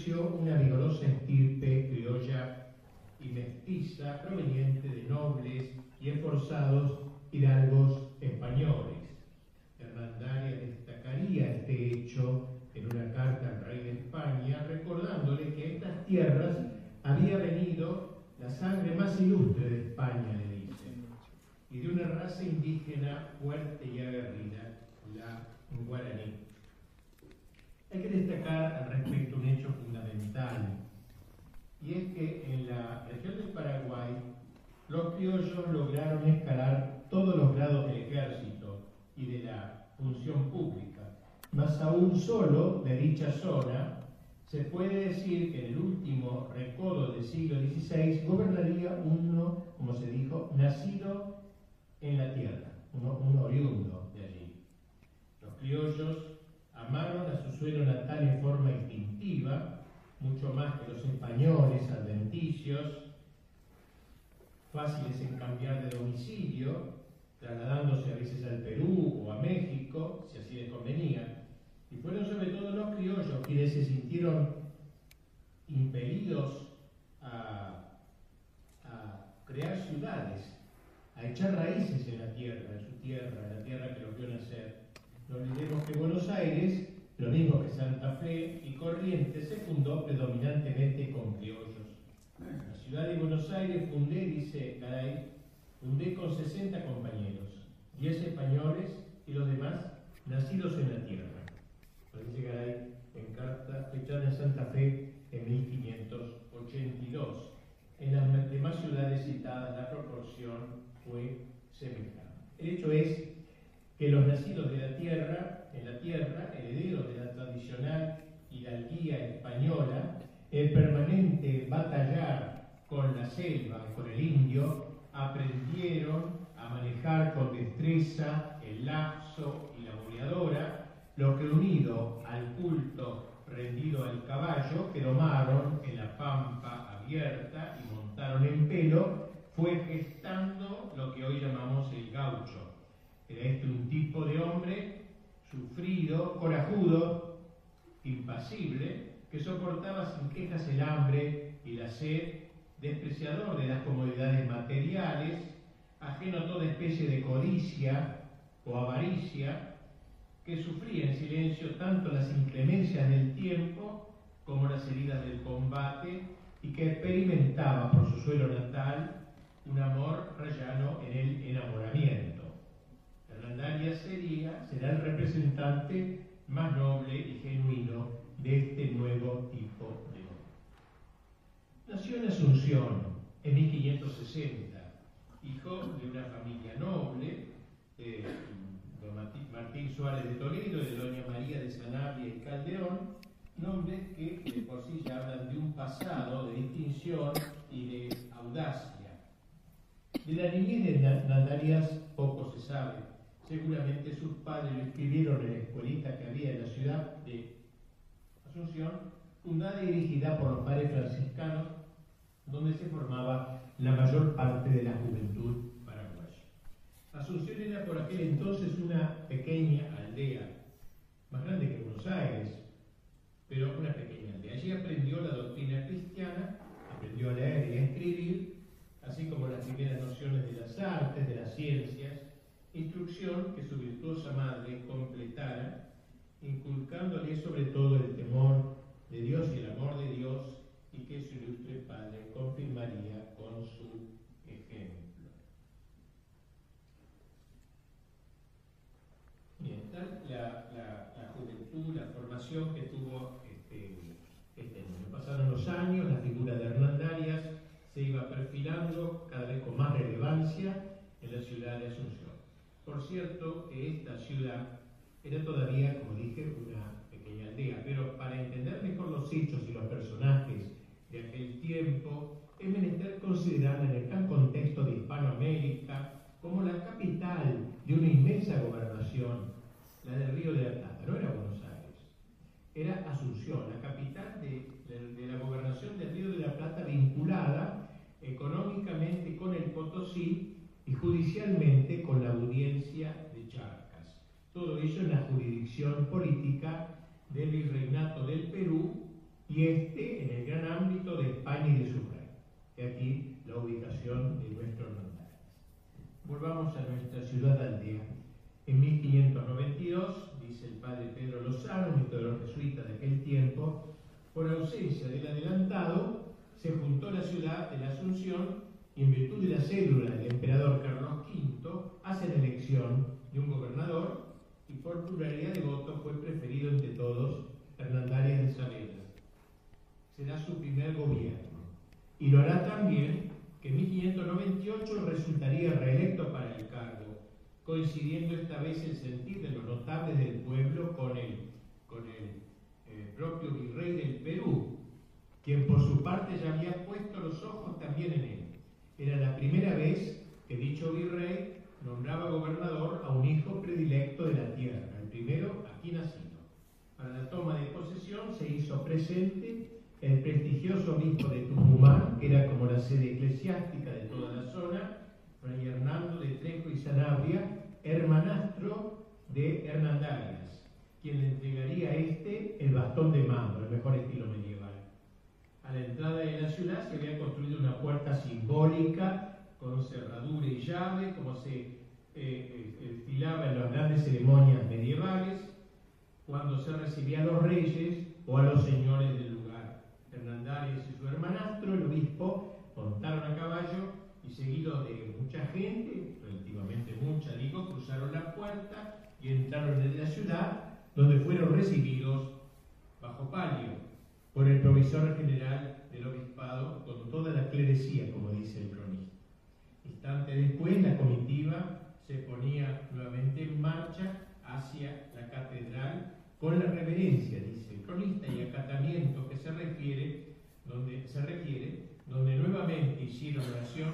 floreció una vigorosa estirpe criolla y mestiza proveniente de nobles y esforzados hidalgos españoles. Hernandaria destacaría este hecho en una carta al rey de España, recordándole que a estas tierras había venido la sangre más ilustre de España, le dice, y de una raza indígena fuerte y aguerrida, la guaraní. Hay que destacar al respecto un hecho fundamental, y es que en la región del Paraguay los criollos lograron escalar todos los grados del ejército y de la función pública, más aún solo de dicha zona, se puede decir que en el último recodo del siglo XVI gobernaría uno, como se dijo, nacido en la tierra, un oriundo de allí. Los criollos amaron a su suelo natal en forma instintiva, mucho más que los españoles adventicios, fáciles en cambiar de domicilio, trasladándose a veces al Perú o a México, si así les convenía, y fueron sobre todo los criollos quienes se sintieron impelidos a, a crear ciudades, a echar raíces en la tierra, en su tierra, en la tierra que los vio nacer. No olvidemos que Buenos Aires, lo mismo que Santa Fe y Corrientes, se fundó predominantemente con criollos. La ciudad de Buenos Aires fundé, dice Garay, fundé con 60 compañeros, 10 españoles y los demás nacidos en la tierra. Lo dice Garay en carta fechada en Santa Fe en 1582. En las demás ciudades citadas la proporción fue semejante. El hecho es que los nacidos de la tierra, en la tierra, herederos de la tradicional hidalguía española, el permanente batallar con la selva, con el indio, aprendieron a manejar con destreza el lazo y la boleadora, lo que unido al culto rendido al caballo que domaron en la pampa abierta y montaron en pelo, fue gestando lo que hoy llamamos el gaucho. Era este un tipo de hombre sufrido, corajudo, impasible, que soportaba sin quejas el hambre y la sed, despreciador de las comodidades materiales, ajeno a toda especie de codicia o avaricia, que sufría en silencio tanto las inclemencias del tiempo como las heridas del combate y que experimentaba por su suelo natal un amor rayano en el enamoramiento. Hernandaria sería, será el representante más noble y genuino de este nuevo tipo de hombre. Nació en Asunción en 1560, hijo de una familia noble, eh, Martín Suárez de Toledo, de doña María de Sanabria y Calderón, nombres que de por sí ya hablan de un pasado de distinción y de audacia. De la niñez de Nandarias poco se sabe. Seguramente sus padres lo escribieron en la escuelita que había en la ciudad de Asunción, fundada y dirigida por los padres franciscanos, donde se formaba la mayor parte de la juventud paraguaya. Asunción era por aquel entonces una pequeña aldea, más grande que Buenos Aires, pero una pequeña aldea. Allí aprendió la doctrina cristiana, aprendió a leer y a escribir, así como las primeras nociones de las artes, de las ciencias, instrucción que su virtuosa madre completara, inculcándole sobre todo presente el prestigioso obispo de Tucumán, que era como la sede eclesiástica de toda la zona, Fray Hernando de Trejo y Sanabria, hermanastro de Hernandarias, quien le entregaría a este el bastón de mando, el mejor estilo medieval. A la entrada de la ciudad se había construido una puerta simbólica con cerradura y llave, como se eh, eh en las grandes ceremonias medievales, cuando se recibía a los reyes o a los señores del lugar. Hernandarias y su hermanastro, el obispo, montaron a caballo y seguidos de mucha gente, relativamente mucha, digo, cruzaron la puerta y entraron en la ciudad, donde fueron recibidos bajo palio por el provisor general del obispado, con toda la clerecía, como dice el cronista. Instante después, la comitiva se ponía nuevamente en marcha hacia la catedral con la reverencia, dice el cronista, y acatamiento que se refiere, donde se requiere, donde nuevamente hicieron oración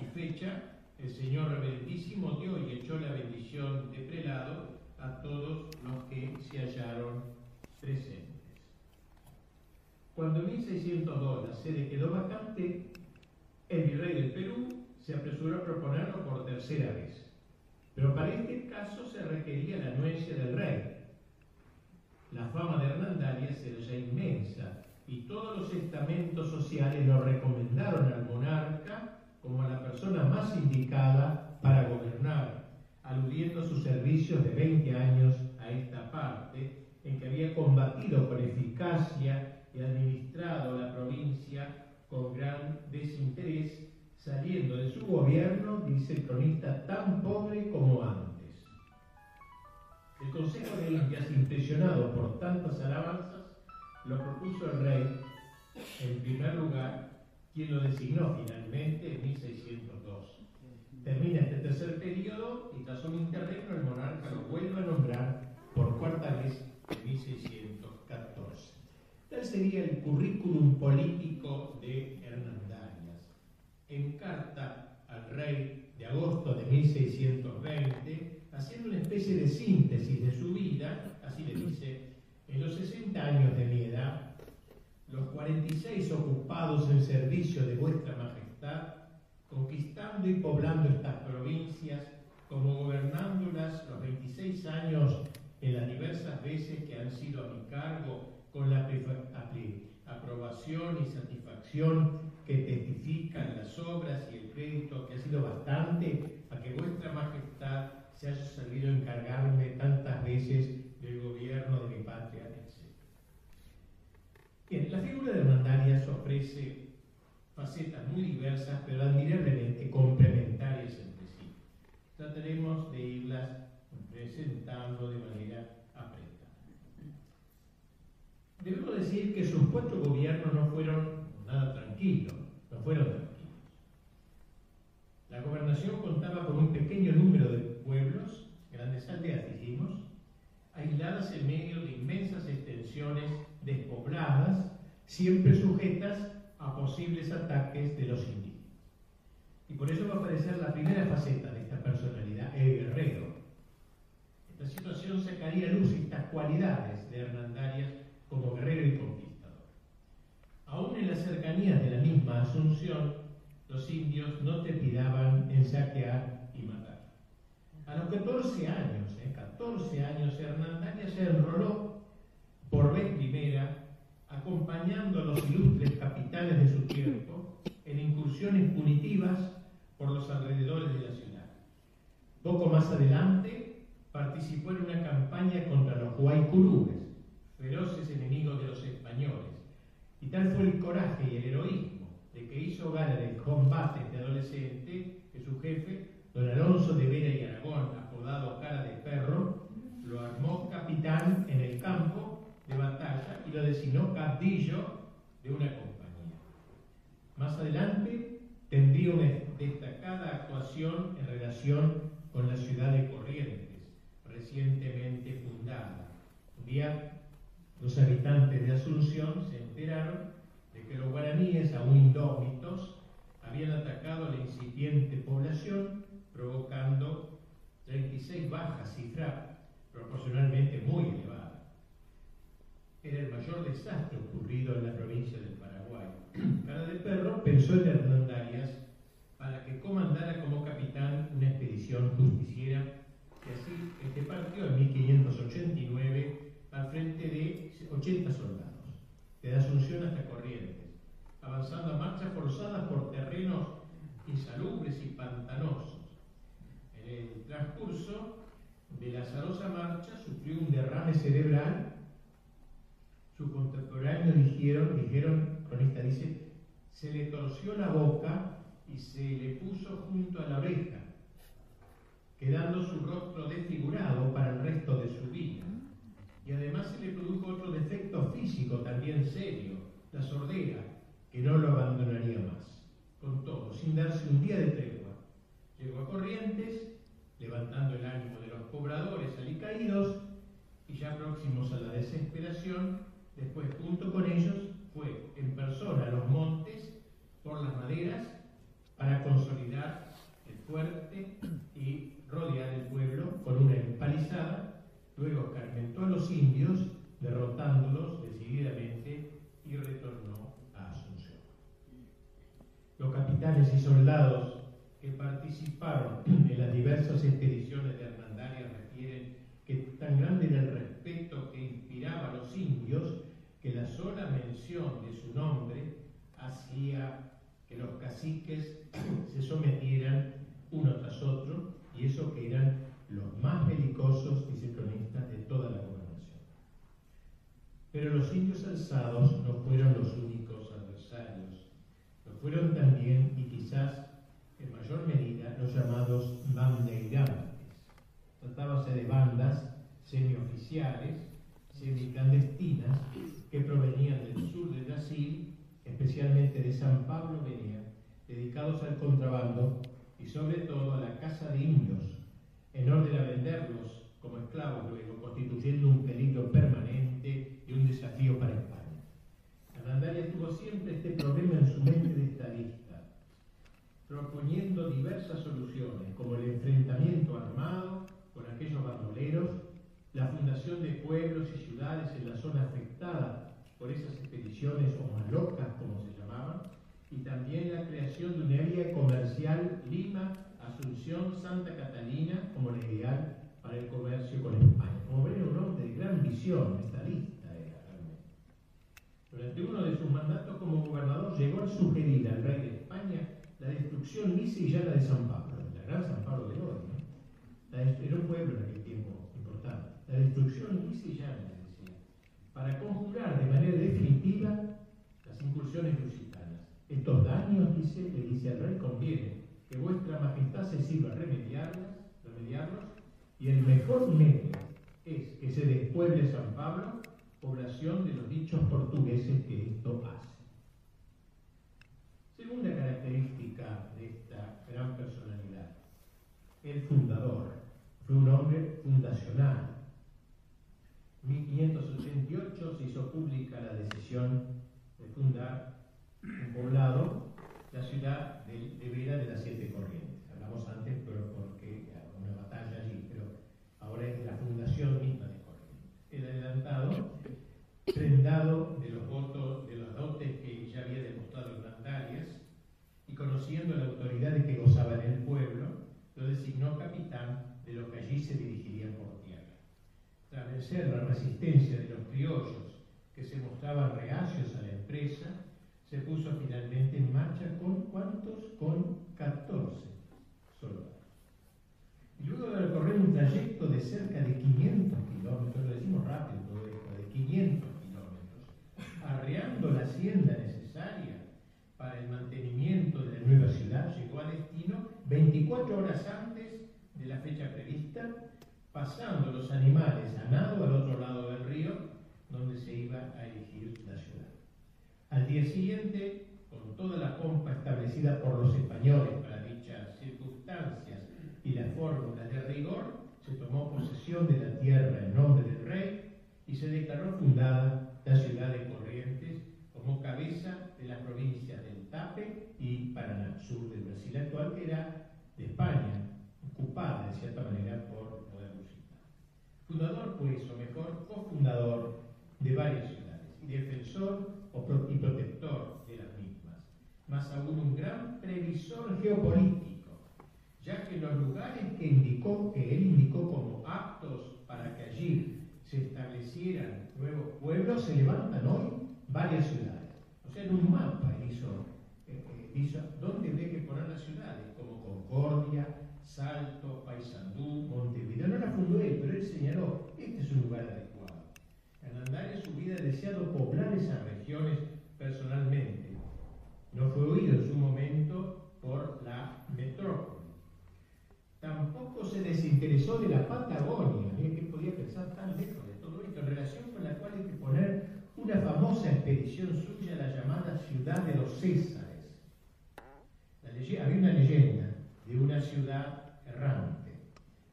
y fecha, el Señor reverentísimo dio y echó la bendición de prelado a todos los que se hallaron presentes. Cuando en 1602 la sede quedó vacante, el virrey del Perú se apresuró a proponerlo por tercera vez. Pero para este caso se requería la anuencia del rey, la fama de Hernandarias era ya inmensa y todos los estamentos sociales lo recomendaron al monarca como a la persona más indicada para gobernar, aludiendo sus servicios de 20 años a esta parte, en que había combatido con eficacia y administrado la provincia con gran desinterés, saliendo de su gobierno, dice el cronista, tan pobre como antes. El consejo de los impresionado por tantas alabanzas, lo propuso el rey, en primer lugar, quien lo designó finalmente en 1602. Termina este tercer periodo y tras un interregno el monarca lo vuelve a nombrar por cuarta vez en 1614. Tal sería el currículum político de Hernán Darias. En carta al rey de agosto de 1620, haciendo una especie de síntesis de su vida, así le dice, en los 60 años de mi edad, los 46 ocupados en servicio de vuestra majestad, conquistando y poblando estas provincias, como gobernándolas los 26 años en las diversas veces que han sido a mi cargo, con la aprobación y satisfacción que testifican las obras y el crédito que ha sido bastante a que vuestra majestad se haya servido encargarme tantas veces del gobierno de mi patria, etc. Bien, la figura de Hernandarias ofrece facetas muy diversas, pero admirablemente complementarias entre sí. Trataremos de irlas presentando de manera apretada. Debemos decir que sus cuatro gobiernos no fueron nada tranquilos, no fueron tranquilos. La gobernación contaba con un pequeño número de pueblos, grandes aldeas dijimos, aisladas en medio de inmensas extensiones despobladas, siempre sujetas a posibles ataques de los indígenas. Y por eso va a aparecer la primera faceta de esta personalidad, el guerrero. Esta situación sacaría a luz estas cualidades de Hernandarias como guerrero y conquistador. Aún en las cercanías de la misma Asunción, los indios no te piraban en saquear. A los 14 años, ¿eh? 14 años, Hernandarias se enroló por vez primera, acompañando a los ilustres capitales de su tiempo en incursiones punitivas por los alrededores de la ciudad. Poco más adelante, participó en una campaña contra los guaycurúes, feroces enemigos de los españoles, y tal fue el coraje y el heroísmo de que hizo gala del combate de adolescente que su jefe, don Alonso de Vera y Aragón, apodado Cara de Perro, lo armó capitán en el campo de batalla y lo designó caudillo de una compañía. Más adelante tendría una destacada actuación en relación con la ciudad de Corrientes, recientemente fundada. Un día los habitantes de Asunción se enteraron de que los guaraníes, aún indómitos, habían atacado a la incipiente población, provocando 36 bajas, cifra proporcionalmente muy elevada. Era el mayor desastre ocurrido en la provincia del Paraguay. Cara de Perro pensó en Hernandarias para que comandara como capitán una expedición justiciera que así este partió en 1589 al frente de 80 soldados, de Asunción hasta Corrientes, avanzando a marcha forzada por terrenos insalubres y pantanosos. El transcurso de la azarosa marcha sufrió un derrame cerebral. Sus contemporáneos dijeron, dijeron, cronista dice, se le torció la boca y se le puso junto a la oreja, quedando su rostro desfigurado para el resto de su vida y además se le produjo otro defecto físico también serio, la sordera, que no lo abandonaría más. Con todo, sin darse un día de tregua, llegó a Corrientes, levantando el ánimo de los pobladores alicaídos, y ya próximos a la desesperación, después junto con ellos fue en persona a los montes por las maderas para consolidar el fuerte y el mejor medio es que se despueble San Pablo, población de los dichos portugueses que esto hace. Segunda característica de esta gran personalidad, el fundador. Fue un hombre fundacional. En 1588 se hizo pública la decisión de fundar un poblado, la ciudad de Vera de las Siete Corrientes. Hablamos antes, pero porque una batalla allí, pero es la fundación misma de Corrientes. El adelantado, prendado de los votos, de los dotes que ya había demostrado Hernandarias, y conociendo la autoridad de que gozaba en el pueblo, lo designó capitán de los que allí se dirigirían por tierra. Tras vencer la resistencia de los criollos que se mostraban reacios a la empresa, se puso finalmente en marcha con cuántos? Con 14 soldados. Y luego de recorrer un trayecto de cerca de 500 kilómetros, lo decimos rápido todo esto, de 500 kilómetros, arreando la hacienda necesaria para el mantenimiento de la nueva ciudad, llegó a destino 24 horas antes de la fecha prevista, pasando los animales a nado al otro lado del río, donde se iba a elegir la ciudad. Al día siguiente, con toda la pompa establecida por los españoles para y las fórmulas de rigor, se tomó posesión de la tierra en nombre del rey y se declaró fundada la ciudad de Corrientes como cabeza de las provincias del Tape y Paraná, sur del Brasil actual, que era de España, ocupada de cierta manera por poder lusitano. Fundador, pues, o mejor, cofundador de varias ciudades y defensor y protector de las mismas, más aún un gran previsor geopolítico, ya que los lugares que, indicó, que él indicó como aptos para que allí se establecieran nuevos pueblos, se levantan hoy varias ciudades. O sea, en un mapa hizo, eh, eh, hizo dónde había que poner las ciudades, como Concordia, Salto, Paysandú, Montevideo. No la fundó él, pero él señaló, este es un lugar adecuado. Hernandarias hubiera deseado poblar esas regiones personalmente. No fue oído en su momento por la metrópoli. Se desinteresó de la Patagonia, que podía pensar tan lejos de todo esto, en relación con la cual hay que poner una famosa expedición suya, la llamada Ciudad de los Césares. había una leyenda de una ciudad errante,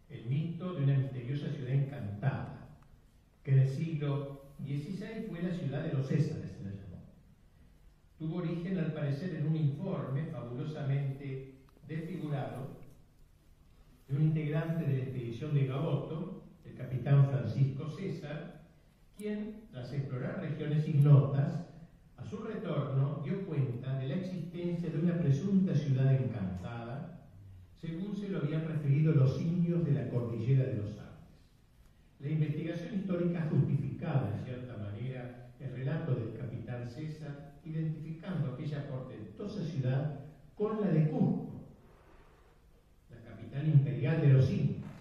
el mito de una misteriosa ciudad encantada, que en el siglo XVI fue la ciudad de los Césares, se la llamó. Tuvo origen, al parecer, en un informe fabulosamente desfigurado de un integrante de la expedición de Gaboto, el capitán Francisco César, quien, tras explorar regiones ignotas, a su retorno dio cuenta de la existencia de una presunta ciudad encantada, según se lo habían referido los indios de la cordillera de los Andes. La investigación histórica justificaba, en cierta manera, el relato del capitán César, identificando aquella portentosa ciudad con la de Cusco, imperial de los incas,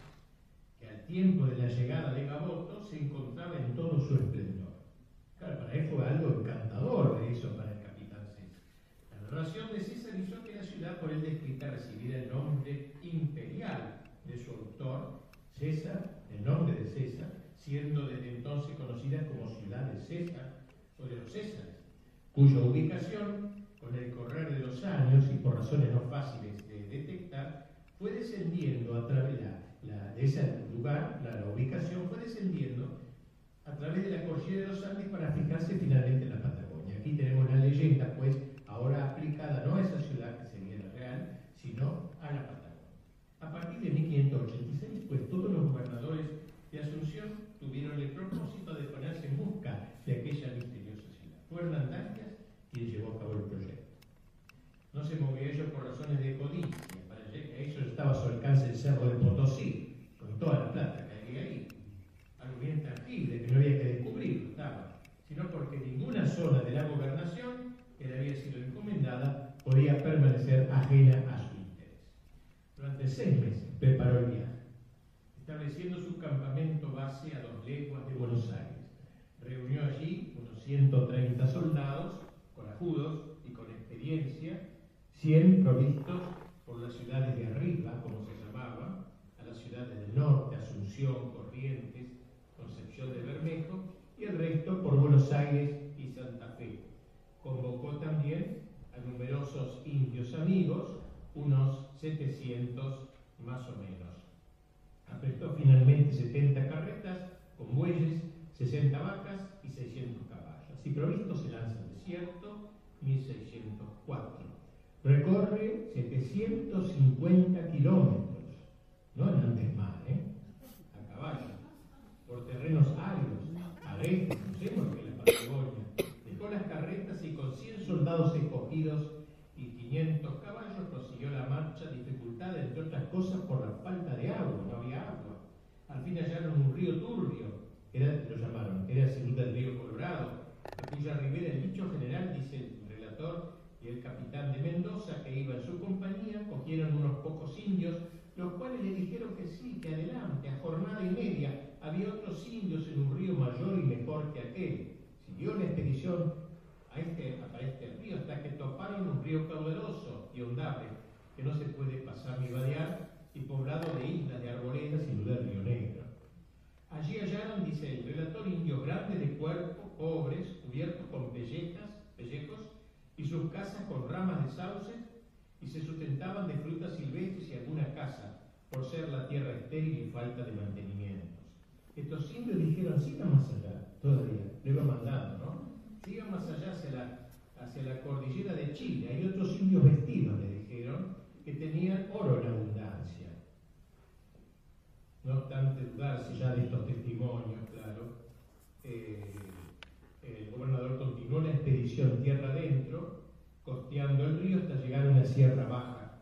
que al tiempo de la llegada de Gaboto se encontraba en todo su esplendor. Claro, para él fue algo encantador de eso para el capitán César. La narración de César hizo que la ciudad por él descrita recibiera el nombre imperial de su autor, César, el nombre de César, siendo desde entonces conocida como ciudad de César o de los Césares, cuya ubicación, con el correr de los años y por razones no fáciles fue descendiendo a través de, la, ese lugar, la, la, ubicación, fue descendiendo a través de la cordillera de los Andes para fijarse finalmente en la Patagonia. Aquí tenemos la leyenda, pues, ahora aplicada no a esa ciudad que sería la real, sino a la Patagonia. A partir de 1586, pues, todos los gobernadores de Asunción tuvieron el propósito de ponerse en busca de aquella misteriosa ciudad. Fue Hernán Darias quien llevó a cabo el proyecto. No se movió ellos por razones de codicia, cerro de Potosí, con toda la plata que había ahí. Algo bien tangible, que no había que descubrir, estaba, sino porque ninguna zona de la gobernación que le había sido encomendada podía permanecer ajena a su interés. Durante seis meses preparó el viaje, estableciendo su campamento base a dos leguas de Buenos Aires. Reunió allí unos 130 soldados, corajudos y con experiencia, 100 provistos por las ciudades de arriba, como se llamaba, a las ciudades del norte, Corrientes, Concepción de Bermejo, y el resto por Buenos Aires y Santa Fe. Convocó también a numerosos indios amigos, unos 700 más o menos. Aprestó finalmente 70 carretas con bueyes, 60 vacas y 600 caballos. Así provisto se lanza al desierto, 1604. Recorre 750 kilómetros, no en antes más, ¿eh? a caballo, por terrenos áridos, agrestes, conocemos que la Patagonia. Dejó las carretas y con 100 soldados escogidos y 500 caballos prosiguió la marcha, dificultada entre otras cosas por la falta de agua, no había agua. Al fin hallaron un río turbio, era, lo llamaron, era sin el río Colorado, a cuya ribera el dicho general, dice el relator, y el capitán de Mendoza, que iba en su compañía, cogieron unos pocos indios, los cuales le dijeron que sí, que adelante, a jornada y media, había en un río mayor y mejor que aquel. Siguió la expedición a este, a este río hasta que toparon un río caudaloso y ondable, que no se puede pasar ni vadear, y poblado de islas de arboledas, sin duda río Negro. Allí hallaron, dice el relator, indios grandes de cuerpo, pobres, cubiertos con pellejas, pellejos, y sus casas con ramas de sauces, y se sustentaban de frutas silvestres y alguna casa, por ser la tierra estéril y falta de mantenimientos. Estos indios dijeron, sigan más allá, todavía, lo iba mandando, ¿no? Sigan más allá hacia la, hacia la cordillera de Chile. Hay otros indios vestidos, le dijeron, que tenían oro en abundancia. No obstante dudarse ya de estos testimonios, claro, eh, el gobernador continuó la expedición tierra adentro, costeando el río hasta llegar a una sierra baja.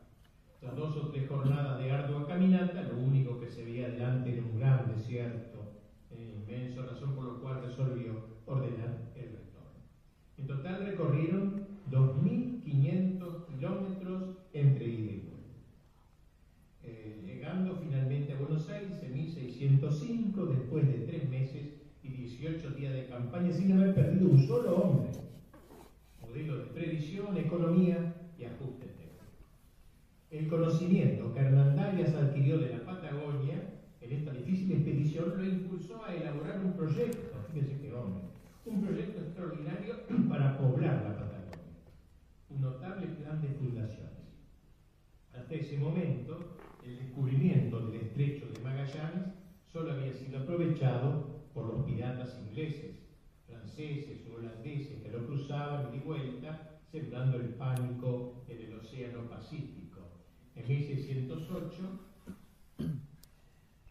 Tras dos o tres jornadas de ardua caminata, lo único que se veía adelante era un gran desierto inmenso, razón por la cual resolvió ordenar el retorno. En total recorrieron 2.500 kilómetros entre ida y vuelta. Eh, llegando finalmente a Buenos Aires en 1605, después de tres meses y 18 días de campaña, sin haber perdido un solo hombre. Modelo de previsión, economía y ajuste técnico. El conocimiento que Hernandarias adquirió de la Patagonia esta difícil expedición lo impulsó a elaborar un proyecto, fíjense qué hombre, un proyecto extraordinario para poblar la Patagonia, un notable plan de fundaciones. Hasta ese momento, el descubrimiento del estrecho de Magallanes solo había sido aprovechado por los piratas ingleses, franceses o holandeses que lo cruzaban de vuelta, sembrando el pánico en el Océano Pacífico. En 1608,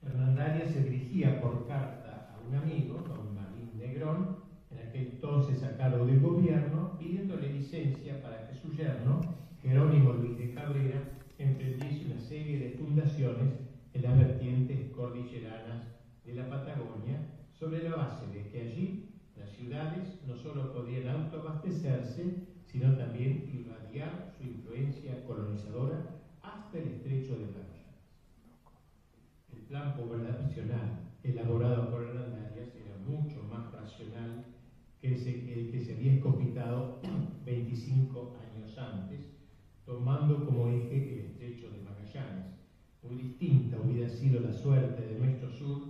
Hernandaria se dirigía por carta a un amigo, don Marín Negrón, en aquel entonces a cargo del gobierno, pidiéndole licencia para que su yerno, Jerónimo Luis de Cabrera, emprendiese una serie de fundaciones en las vertientes cordilleranas de la Patagonia, sobre la base de que allí las ciudades no solo podían autoabastecerse, sino también irradiar su influencia colonizadora hasta el estrecho de Magallanes. Plan poblacional elaborado por Hernandarias era mucho más racional que el que se había escopitado 25 años antes, tomando como eje el estrecho de Magallanes. Muy distinta hubiera sido la suerte de nuestro sur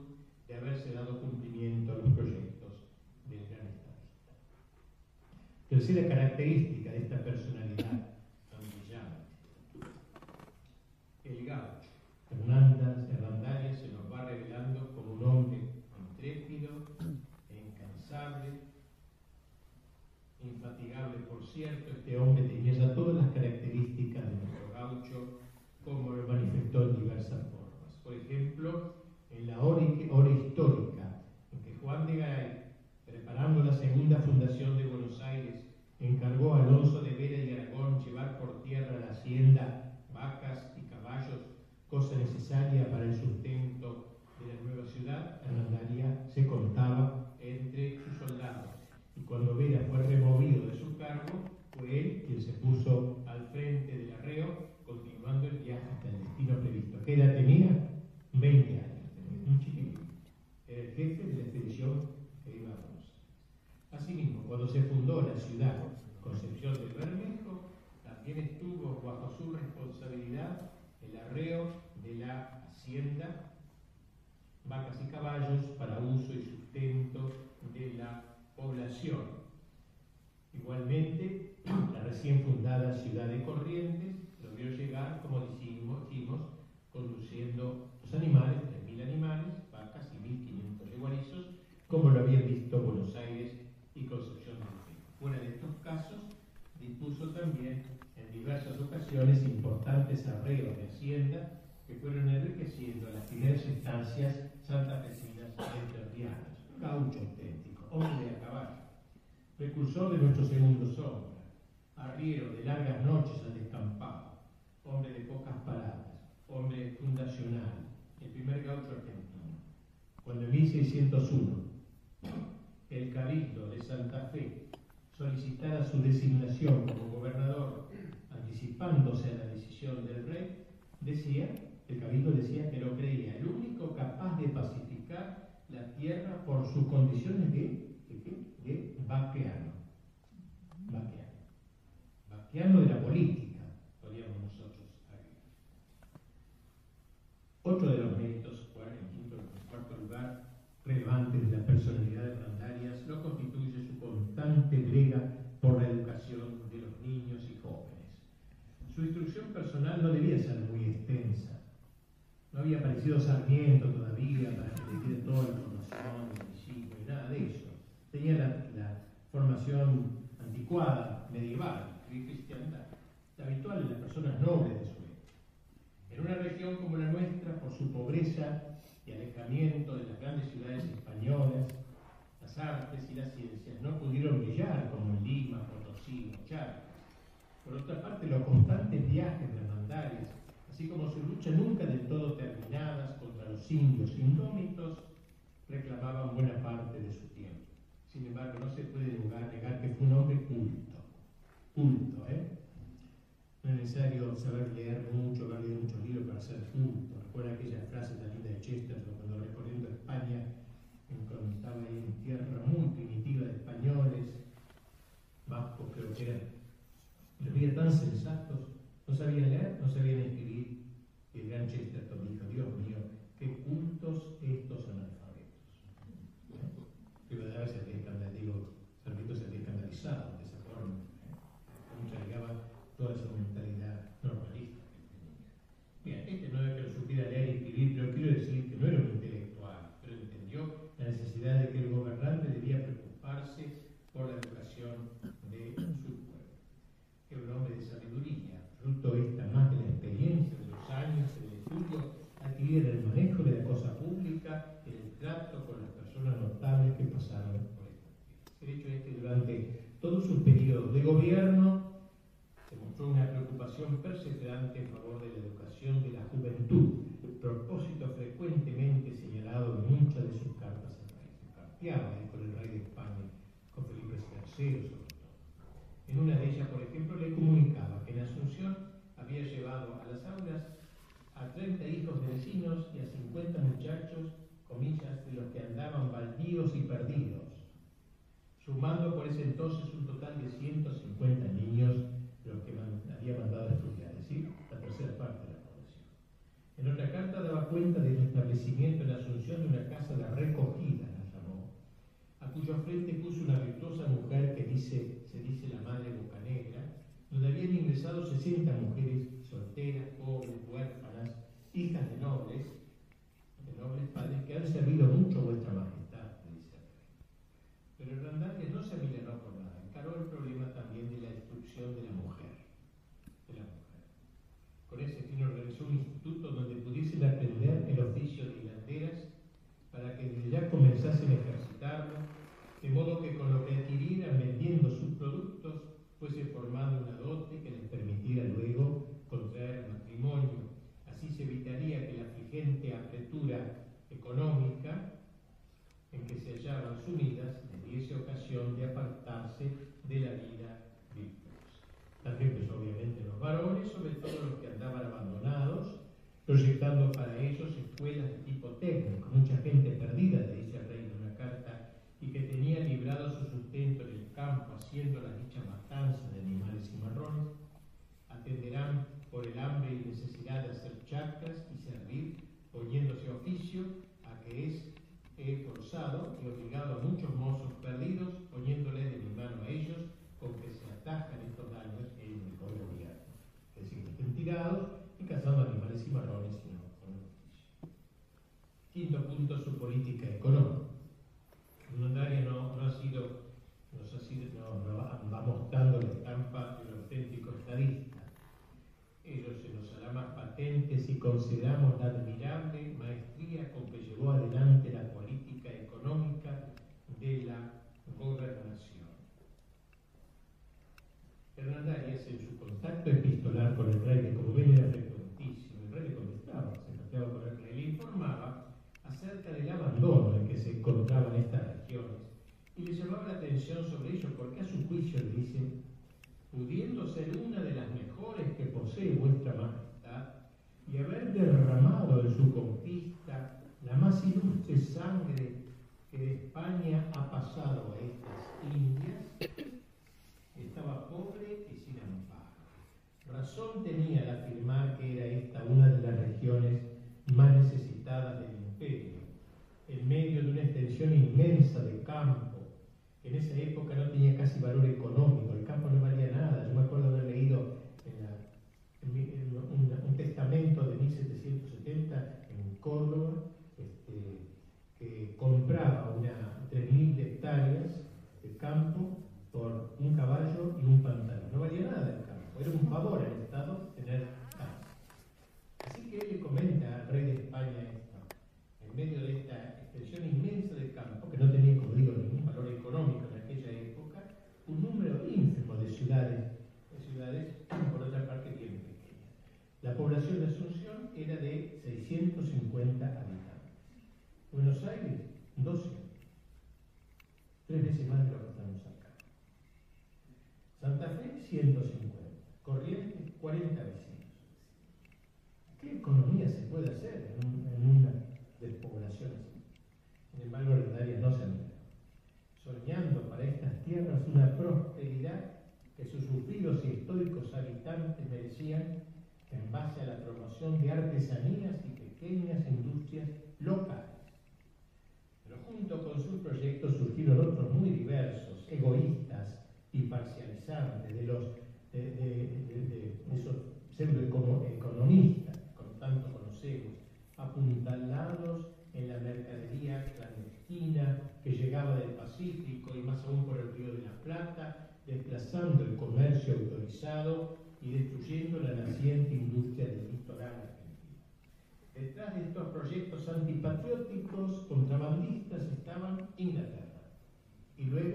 de haberse dado cumplimiento a los proyectos del gran estadista. Tercera característica de esta personalidad antillana, el gaucho. Hernández cierto, este hombre tenía ya todas las características de nuestro gaucho, como lo manifestó en diversas formas. Por ejemplo, en la hora, hora histórica, en que Juan de Garay, preparando la segunda fundación de Buenos Aires, encargó a Alonso de Vera y Aragón llevar por tierra la hacienda, vacas y caballos, cosa necesaria para el sustento de la nueva ciudad, la se contaba entre sus soldados. Y cuando Vera fue removido él quien se puso al frente del arreo, continuando el viaje hasta el destino previsto. ¿Qué edad tenía? 20 años, tenía un chiquillo. Era el jefe de la expedición que iba a Asimismo, cuando se fundó la ciudad Concepción del Bermejo, también estuvo bajo su responsabilidad el arreo de la hacienda, vacas y caballos, se puede negar, negar que fue un hombre culto. Culto, ¿eh? No es necesario saber leer mucho, haber leído muchos libros para ser culto. Recuerda aquella frase tan linda de Chesterton cuando recorriendo España, estaba ahí en tierra muy primitiva de españoles, vascos creo que eran, los tan sensatos, no sabían leer, no sabían escribir. Y el gran Chesterton dijo, Dios mío, qué cultos estos analfabetos. ¿Eh? a veces se había digo, Sarmiento escandalizado de esa forma. ¿eh? Llegaba toda esa mentalidad normalista que tenía. este no es que lo supiera leer y escribir, pero quiero decir que no era un intelectual, pero entendió la necesidad de que el gobernante debía preocuparse por la educación de su pueblo. Era un hombre de sabiduría, fruto esta más de la experiencia de los años de estudio adquirida en el manejo de la cosa pública, en el trato con las personas notables que pasaron por esta El hecho es que durante todo su periodo de gobierno demostró una preocupación perseverante en favor de la educación de la juventud, propósito frecuentemente señalado en muchas de sus cartas al rey. Se parteaba con el rey de España, con Felipe III sobre todo. En una de ellas, por ejemplo, le comunicaba que en Asunción había llevado a las aulas a 30 hijos vecinos y a 50 muchachos, comillas, de los que andaban baldíos y perdidos, sumando por ese entonces un total de 150 niños los que había mandado a estudiar, es decir, la tercera parte de la población. En otra carta daba cuenta del establecimiento en Asunción de una casa de recogida, la llamó, a cuyo frente puso una virtuosa mujer que dice, se dice la madre bocanegra, donde habían ingresado 60 mujeres solteras, pobres, huérfanas, hijas de nobles, de nobles padres que han servido mucho a vuestra majestad, dice. Pero no se amilanó por nada, encaró el problema también de la de la mujer. De la mujer. Con ese fin organizó un instituto donde pudiesen aprender el oficio de hilanderas para que desde ya comenzasen a ejercitarlo, de modo que con lo que adquirieran vendiendo sus productos fuese formando una dote que les permitiera luego contraer matrimonio. Así se evitaría que la frigente apretura económica en que se hallaban sumidas tuviese ocasión de apartarse de la vida virtuosa. También, pues obviamente los varones, sobre todo los que andaban abandonados, proyectando para ellos escuelas de tipo técnico, mucha gente perdida, le dice el rey en una carta, y que tenía librado su sustento en el campo, haciendo la dicha matanza de animales y marrones, atenderán por el hambre y necesidad de hacer charcas y servir, poniéndose a oficio a que es forzado y obligado a muchos mozos perdidos, poniéndoles de mi mano a ellos, con que se atajan estos daños en mejor gobierno. Es decir, estén tirados y cazando animales y marrones, con justicia. Quinto punto, su política económica. Mundaria no, no ha sido, nos ha sido, no, no vamos dando la estampa del auténtico estadista. Ellos se nos hará más patentes si consideramos la admirable maestría con que llevó adelante la política económica de la gobernación. Hernán Arias, en su contacto epistolar con el rey, que como ven era frecuentísimo, el rey le contestaba, se trataba con el rey, le informaba acerca del abandono en que se encontraban estas regiones. Y le llamaba la atención sobre ello porque a su juicio le dice, pudiendo ser una de las mejores que posee vuestra majestad y haber derramado en su conquista la más ilustre sangre que España ha pasado a estas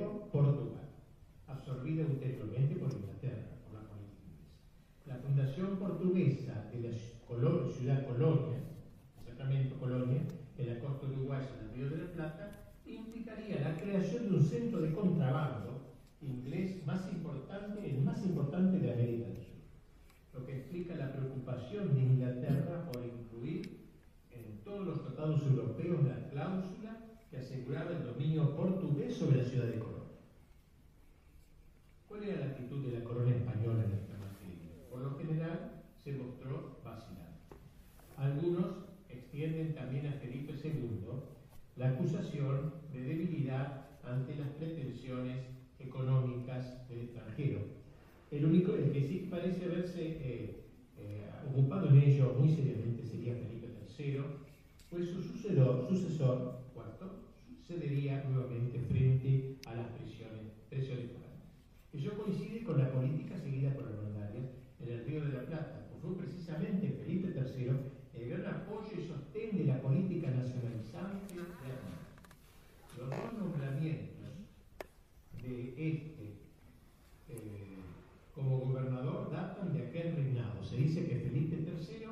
luego Portugal, absorbida ulteriormente por Inglaterra, por la política inglesa. La fundación portuguesa de la ciudad Colonia, Sacramento Colonia, en la costa uruguaya del Río de la Plata, implicaría la creación de un centro de contrabando inglés más importante, el más importante de América del Sur, lo que explica la preocupación de Inglaterra por incluir en todos los tratados europeos la cláusula que aseguraba el dominio portugués sobre la ciudad de Colonia. ¿Cuál era la actitud de la corona española en esta materia? Por lo general se mostró vacilante. Algunos extienden también a Felipe II la acusación de debilidad ante las pretensiones económicas del extranjero. El único, el que sí parece haberse eh, eh, ocupado en ello muy seriamente sería Felipe III, pues su sucesor, sucesor cuarto, cedería nuevamente frente a las presiones, presiones Ello coincide con la política seguida por Hernandarias en el Río de la Plata, pues fue precisamente Felipe III el gran apoyo y sostén de la política nacionalizante de Hernán. Los dos nombramientos de este eh, como gobernador datan de aquel reinado. Se dice que Felipe III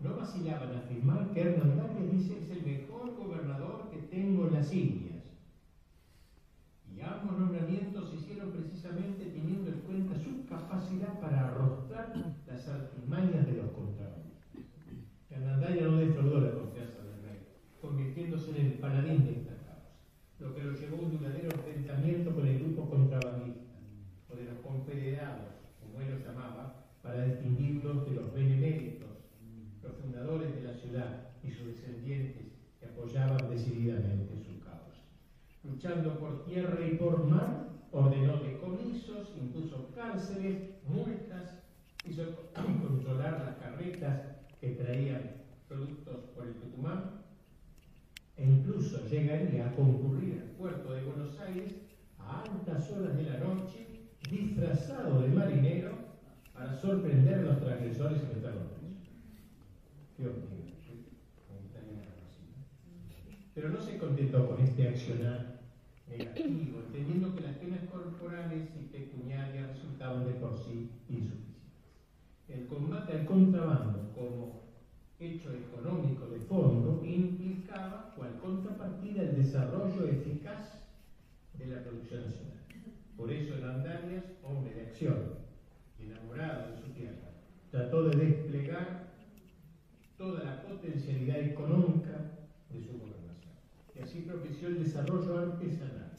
no vacilaba en afirmar que Hernán dice es el mejor gobernador que tengo en las Indias. Y ambos nombramientos lo que los llevó a un duradero enfrentamiento con el grupo contrabandista, o de los confederados, como él los llamaba, para distinguirlos de los beneméritos, los fundadores de la ciudad y sus descendientes que apoyaban decididamente su causa. Luchando por tierra y por mar, ordenó decomisos, impuso cárceles, multas, hizo controlar las carretas que traían productos por el Tucumán e incluso llegaría a concurrir al puerto de Buenos Aires a altas horas de la noche, disfrazado de marinero, para sorprender a los transgresores y meterlos Dios mío, Pero no se contentó con este accionar negativo, entendiendo que las penas corporales y pecuniarias resultaban de por sí insuficientes. El combate al contrabando como hecho económico de fondo implicaba cual contrapartida el desarrollo eficaz de la producción nacional. Por eso en Andalias, hombre de acción, enamorado de su tierra, trató de desplegar toda la potencialidad económica de su gobernación. Y así propició el desarrollo artesanal,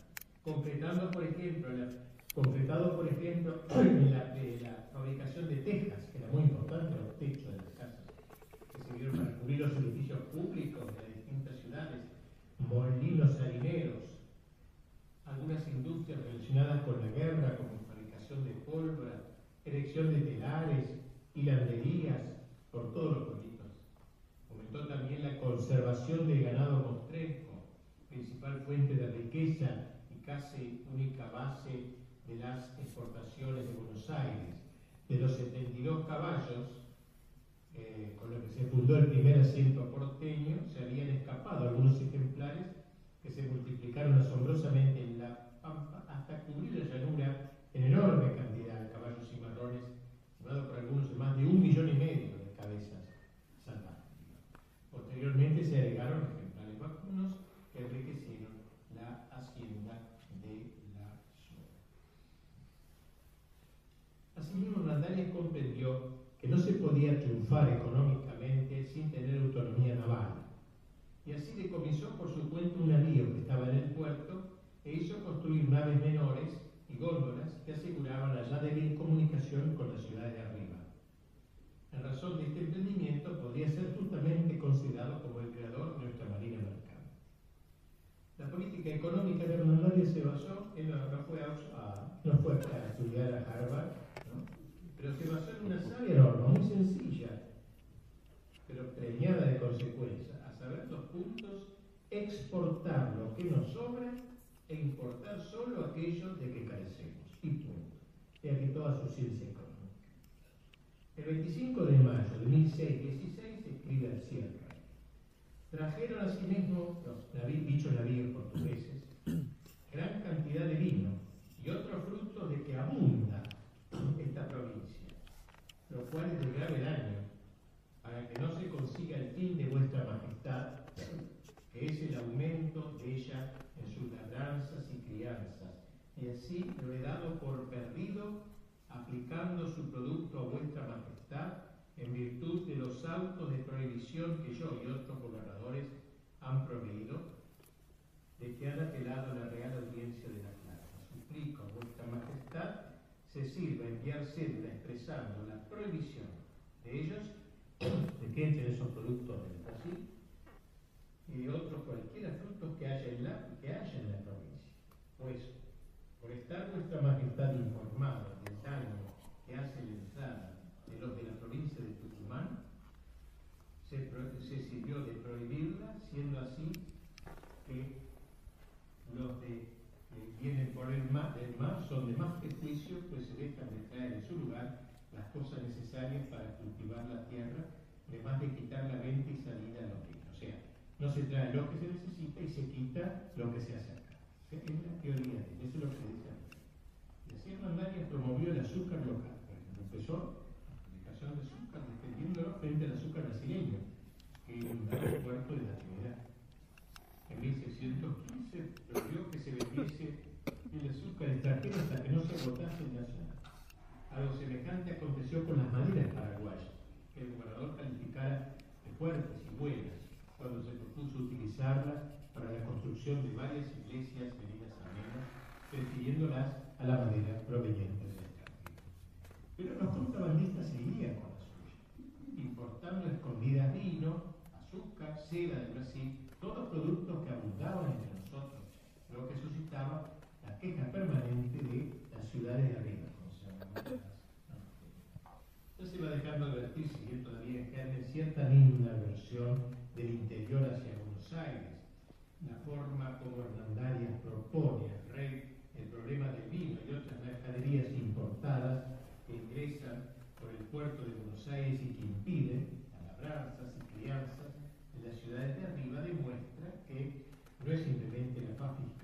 concretando, por ejemplo, la, concretado, por ejemplo, en la, la fabricación de tejas, que era muy importante, los techos de las casas, que cubrir los edificios públicos de distintas ciudades, molinos harineros, algunas industrias relacionadas con la guerra, como fabricación de pólvora, erección de telares, hilanderías, por todos los pueblitos. Aumentó también la conservación del ganado mostresco, principal fuente de riqueza y casi única base de las exportaciones de Buenos Aires. De los 72 caballos eh, con los que se fundó el primer asiento porteño, se habían escapado algunos ejemplares que se multiplicaron asombrosamente en la pampa hasta cubrir la llanura en enorme cantidad de caballos y marrones, estimado por algunos más de un millón y medio de cabezas salvajes. Posteriormente se agregaron ejemplares vacunos que enriquecieron la hacienda de la zona. Asimismo, Randalias comprendió que no se podía triunfar económicamente sin tener autonomía naval y así decomisó por su cuenta un navío que estaba en el puerto e hizo construir naves menores y góndolas que aseguraban la ya débil comunicación con las ciudades de arriba. En razón de este emprendimiento, podría ser justamente considerado como el creador de nuestra marina mercante. La política económica de Hernán se basó en, no, no, fue a, no fue a estudiar a Harvard. Pero se basó en una sabia norma muy sencilla, pero preñada de consecuencias saber los puntos, exportar lo que nos sobra e importar solo aquello de que carecemos. Y punto. Y aquí toda su ciencia económica. El 25 de mayo de 1616 escribe al cierre. Trajeron asimismo los dichos navíos portugueses gran cantidad de vino y otros frutos de que abunda lo cual es de grave daño para que no se consiga el fin de vuestra majestad, que es el aumento de ella en sus labranzas y crianzas, y así lo he dado por perdido, aplicando su producto a vuestra majestad, en virtud de los autos de prohibición que yo y otros gobernadores han proveído, de que han apelado la Real Audiencia de la Plata. Suplico a vuestra majestad se sirva enviar cédula expresando la prohibición de ellos de que entren esos productos del Brasil y otros cualquiera frutos que haya en la, que haya en la provincia. Pues, por estar vuestra majestad informada del daño que hace la entrada de los de la provincia de Tucumán, se, se sirvió de prohibirla, siendo así que los de, vienen por el mar son de más prejuicio, pues se dejan de traer en su lugar las cosas necesarias para cultivar la tierra, además de quitar la venta y salida a los ríos. O sea, no se trae lo que se necesita y se quita lo que se hace acá. Es la teoría eso es lo que dice Y así Hernandarias promovió el azúcar local. Empezó la fabricación de azúcar defendiéndolo frente al azúcar brasileño, que inundaba el puerto de la Trinidad. En 1615 prohibió que se vendiese el azúcar extranjero hasta que no se agotase el nacional. Algo semejante aconteció con las maderas paraguayas, que el gobernador calificara de fuertes y buenas cuando se propuso utilizarlas para la construcción de varias iglesias medidas amenas, prefiriéndolas a la madera proveniente del extranjero. Pero los contrabandistas seguían con la suya, importando escondidas vino, azúcar, seda de Brasil, todos productos que abundaban entre nosotros, lo que sus ciudades de arriba, como se llaman Ya se va dejando advertir, si todavía en cierta linda versión del interior hacia Buenos Aires. La forma como Hernandarias propone al rey el problema del vino y otras mercaderías importadas que ingresan por el puerto de Buenos Aires y que impiden a labranzas y crianzas en las ciudades de arriba demuestra que no es simplemente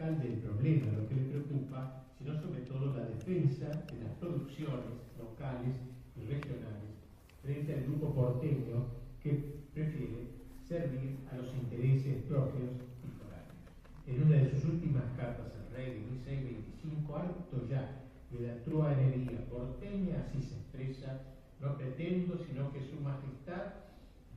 fiscal del problema lo que le preocupa, sino sobre todo la defensa de las producciones locales y regionales frente al grupo porteño que prefiere servir a los intereses propios y foráneos. En una de sus últimas cartas al rey de 1625, harto ya de la truanería porteña, así se expresa, no pretendo sino que su majestad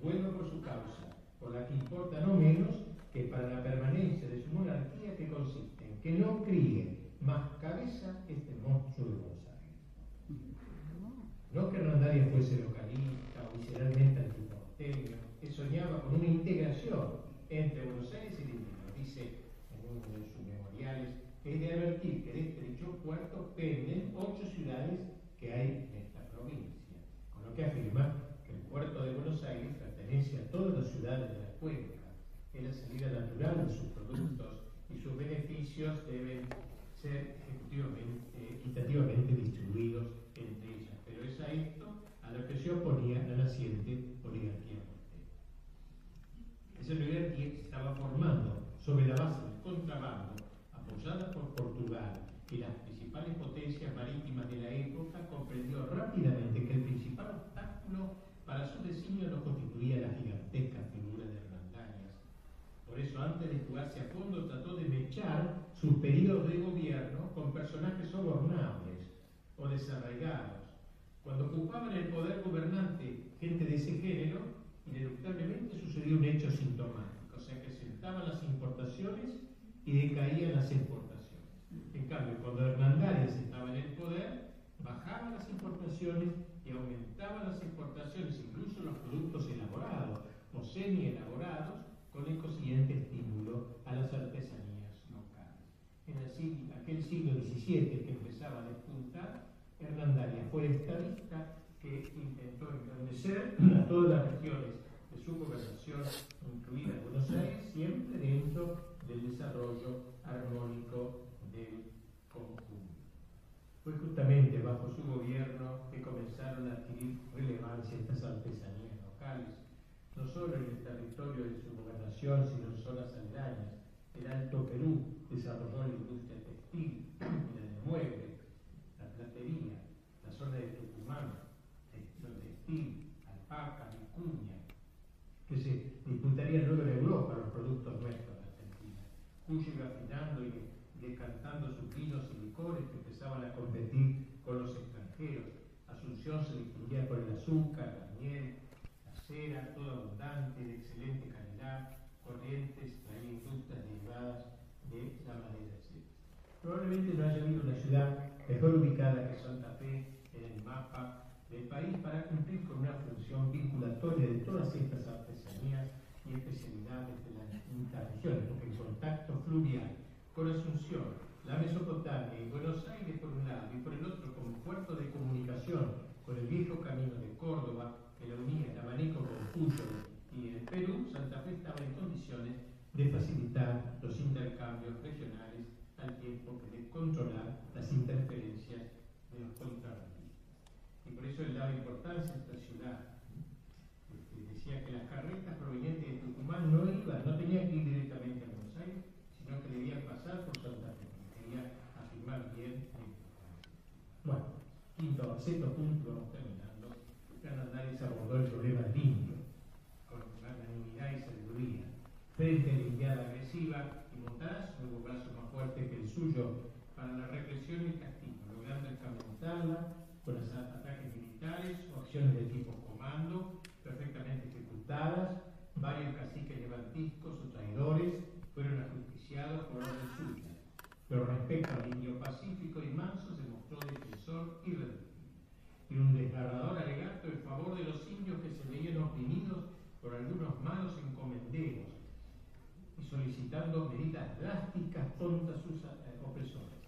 vuelva por su causa, por la que importa no menos que para la permanencia de su monarquía que consiste en que no críe más cabeza este monstruo de Buenos Aires. No que Hernandarias fuese localista o visceralmente antiporteño, que soñaba con una integración entre Buenos Aires y interior. Dice en uno de sus memoriales que es de advertir que de este dicho puerto penden ocho ciudades que hay en esta provincia, con lo que afirma que el puerto de Buenos Aires pertenece a todas las ciudades de la cuenca es la salida natural de sus productos y sus beneficios deben ser equitativamente distribuidos entre ellas. Pero es a esto a lo que se oponía la naciente oligarquía. Esa oligarquía estaba formando sobre la base del contrabando, apoyada por Portugal y las principales potencias marítimas de la época, comprendió rápidamente que el principal obstáculo para su designio no constituía la gigantesca por eso, antes de jugarse a fondo, trató de mechar sus periodos de gobierno con personajes sobornables o desarraigados. Cuando ocupaban el poder gobernante gente de ese género, ineluctablemente sucedió un hecho sintomático, o sea que sentaban las importaciones y decaían las exportaciones. En cambio, cuando Hernandarias estaba en el poder, bajaban las importaciones y aumentaban las exportaciones, incluso los productos elaborados o semi-elaborados, con el consiguiente estímulo a las artesanías locales. En el, aquel siglo XVII que empezaba a despuntar, Hernandaria fue estadista que intentó engrandecer a todas las regiones de su gobernación, incluida Buenos Aires, siempre dentro del desarrollo armónico del conjunto. Fue justamente bajo su gobierno que comenzaron a adquirir relevancia estas artesanías locales, no solo en el territorio de su gobernación, sino en zonas aledañas. El Alto Perú desarrolló la industria textil, el mueble, la platería, la zona de Tucumán, lo textil, alpaca, vicuña, que se disputarían luego en Europa los productos nuestros de Argentina. Cuyo iba afinando y decantando sus vinos y licores que empezaban a competir con los extranjeros. Asunción se distinguía por el azúcar, la miel, cera, toda abundante, de excelente calidad, corrientes, traía industrias derivadas de la madera, etc. Probablemente no haya habido una ciudad mejor ubicada que Santa Fe en el mapa del país para cumplir con una función vinculatoria de todas estas artesanías y especialidades de las distintas regiones, porque el contacto fluvial con Asunción, la Mesopotamia y Buenos Aires por un lado y por el otro como puerto de comunicación con el viejo camino de Córdoba, que la unía el abanico con Cuyo Perú, Santa Fe estaba en condiciones de facilitar los intercambios regionales al tiempo que de controlar las interferencias de los contrabandistas. Y por eso él daba importancia a esta ciudad. Decía que las carretas provenientes de Tucumán no iban, no tenían que ir directamente a Buenos Aires, sino que debían pasar por Santa Fe. Quería afirmar bien. Bueno, quinto, sexto punto, vamos terminando. Hernandez abordó el problema limpio, con magnanimidad y sabiduría. Frente a la indiada agresiva y Montaz no hubo brazo más fuerte que el suyo para la represión y el castigo, logrando escamotarla con ataques militares o acciones de tipo comando, perfectamente ejecutadas. Varios caciques levantiscos o traidores fueron ajusticiados por orden suya. Pero respecto al indio pacífico y manso se mostró defensor irreductible y un desgarrador alegato en favor de los indios que se veían oprimidos por algunos malos encomenderos y solicitando medidas drásticas contra sus eh, opresores.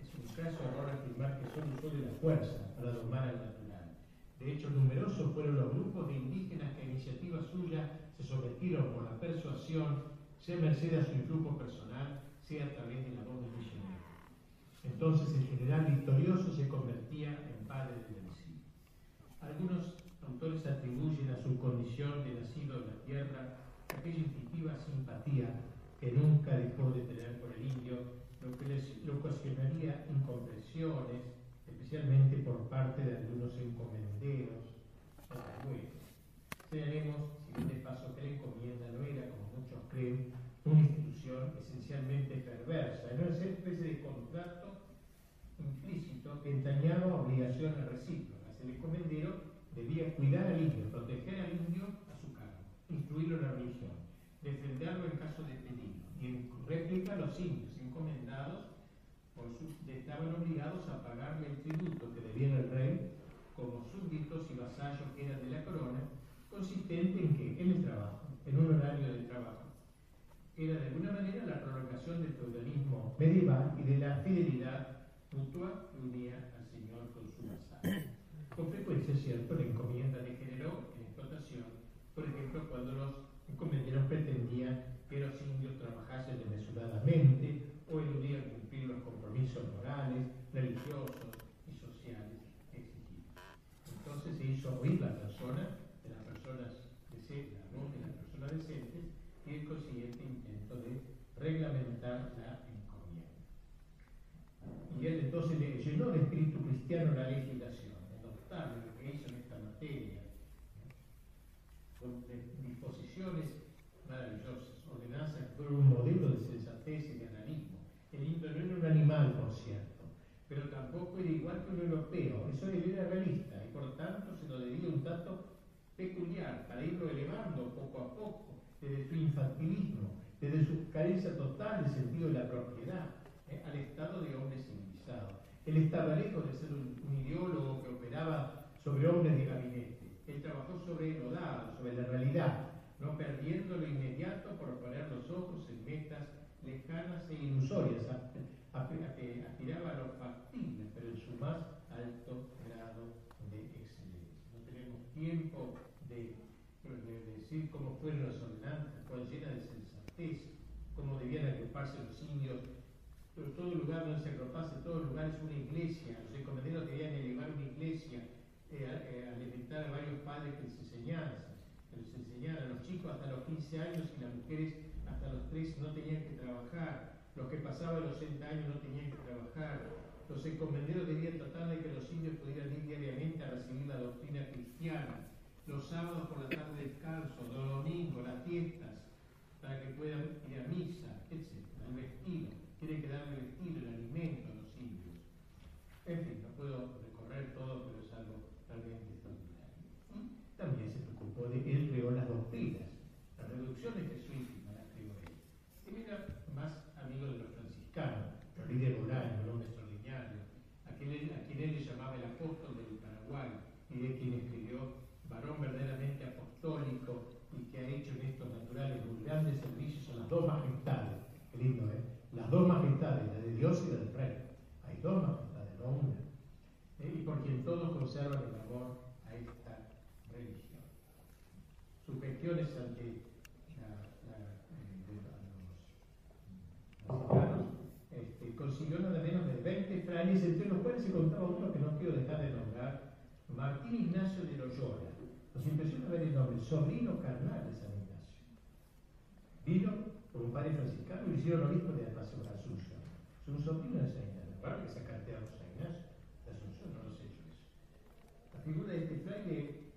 Es un caso error afirmar que solo usó de la fuerza para domar al natural. De hecho, numerosos fueron los grupos de indígenas que a iniciativa suya se sometieron por la persuasión, sea merced a su influjo personal, sea a través de la voz del misionero. Entonces el general victorioso se convertía en padre del vencido. Algunos autores atribuyen a su condición de nacido en la tierra aquella instintiva simpatía que nunca dejó de tener por el indio, lo que les ocasionaría incomprensiones, especialmente por parte de algunos encomenderos bueno. Señalemos, si de paso, que la encomienda no era, como muchos creen, una institución esencialmente perversa, era una especie de contrato implícito que entrañaba obligaciones recíprocas. El encomendero debía cuidar al indio, proteger al indio instruirlo en la religión, defenderlo en caso de peligro. Y en réplica, los indios encomendados por estaban obligados a pagarle el tributo que debía el rey como súbditos y vasallos que eran de la corona, consistente en que en el trabajo, en un horario de trabajo, era de alguna manera la prolongación del feudalismo medieval y de la fidelidad mutua que unía al Señor con su vasallo. Con frecuencia, es cierto, la encomienda degeneró en explotación, por ejemplo, cuando los encomenderos pretendían que los indios trabajasen desmesuradamente o eludían cumplir los compromisos morales, religiosos y sociales exigidos. Entonces se hizo oír la persona de las personas decentes, la voz de las personas decentes y el consiguiente intento de reglamentar la y él entonces le llenó de espíritu cristiano la legislación, notable lo que hizo en esta materia, con maravillosas, que fueron un modelo de sensatez y de analismo. El indio no era un animal, por cierto, pero tampoco era igual que un europeo, eso era realista y por tanto se lo debía un dato peculiar para irlo elevando poco a poco, desde su infantilismo, desde su carencia total de sentido de la propiedad, eh, al estado de hombre civilizado. Él estaba lejos de ser un, ideólogo que operaba sobre hombres de gabinete. Él trabajó sobre lo dado, sobre la realidad, no perdiendo lo inmediato por poner los ojos en metas lejanas e ilusorias, que aspiraba a lo factible, pero en su más alto grado de excelencia. No tenemos tiempo de, decir cómo fueron las ordenanzas, cuál llena de sensatez, cómo debían agruparse los indios pero todo lugar donde se agropase, todo lugar es una iglesia. Los encomenderos querían elevar una iglesia, eh, eh, alimentar a varios padres que les enseñaran, a los chicos hasta los 15 años y las mujeres hasta los 13 no tenían que trabajar. Los que pasaban los 60 años no tenían que trabajar. Los encomenderos debían tratar de que los indios pudieran ir diariamente a recibir la doctrina cristiana. Los sábados por la tarde descanso, los domingos, las fiestas, para que puedan ir a misa, etc. El vestido tiene que darle vestido, el alimento a los indios. En fin, no puedo recorrer todo, pero es algo realmente extraordinario. También se preocupó de que él creó las doctrinas, reducciones jesuíticas las creó él. Era más amigo de los franciscanos, el líder Bolaño, el hombre extraordinario, a quien, a quien él le llamaba el apóstol del Paraguay, y de quien escribió varón verdaderamente apostólico y que ha hecho en estos naturales muy grandes servicios a las dos majestades. Qué lindo, ¿eh? las dos majestades, la de Dios y la del Rey. Hay dos majestades, no una. ¿Eh? Y por quien todos conservan el amor a esta religión. Sus gestiones ante la, los este, consiguió nada menos de 20 frailes, entre los cuales se contaba uno que no quiero dejar de nombrar, Martín Ignacio de Loyola. Nos impresiona ver el nombre, sobrino carnal de San Ignacio. Vino por un padre franciscano y lo hicieron obispo de la Asunción. Es un sobrino de San Ignacio. Claro que se carteado San Ignacio de Asunción, no lo sé yo eso. La figura de este fraile,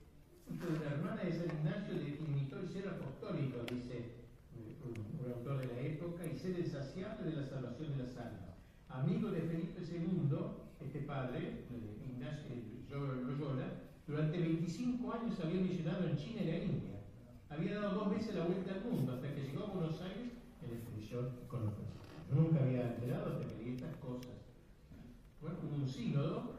hijo de la hermana de San Ignacio, limitó el ser apostólico, dice autor de la época, y ser insaciable de la salvación de las almas. Amigo de Felipe II, este padre, Ignacio Loyola, durante 25 años había misionado en China y la India había dado dos veces la vuelta al mundo hasta que llegó a Buenos Aires en expedición con los. Nunca había enterado hasta que leí estas cosas. Bueno, hubo un sínodo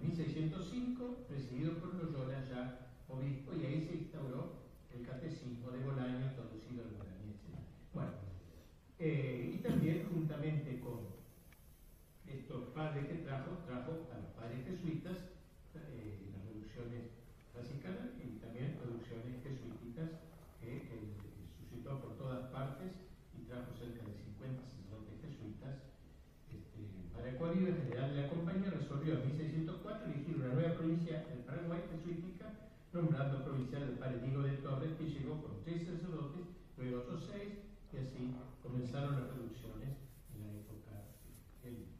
en 1605, presidido por Loyola, ya obispo, y ahí se instauró el catecismo de Bolaño, traducido al guaraní, Bueno, eh, y también juntamente con estos padres que trajo, trajo a los padres jesuitas eh, las reducciones franciscanas y también reducciones jesuíticas que suscitó por todas partes y trajo cerca de 50 sacerdotes jesuitas. Este, para el Código General de la Compañía resolvió en 1604 elegir una nueva provincia del Paraguay jesuítica, nombrando provincial del padre Diego de Torres, que llegó con tres sacerdotes, luego otros seis, y así comenzaron las reducciones en la época del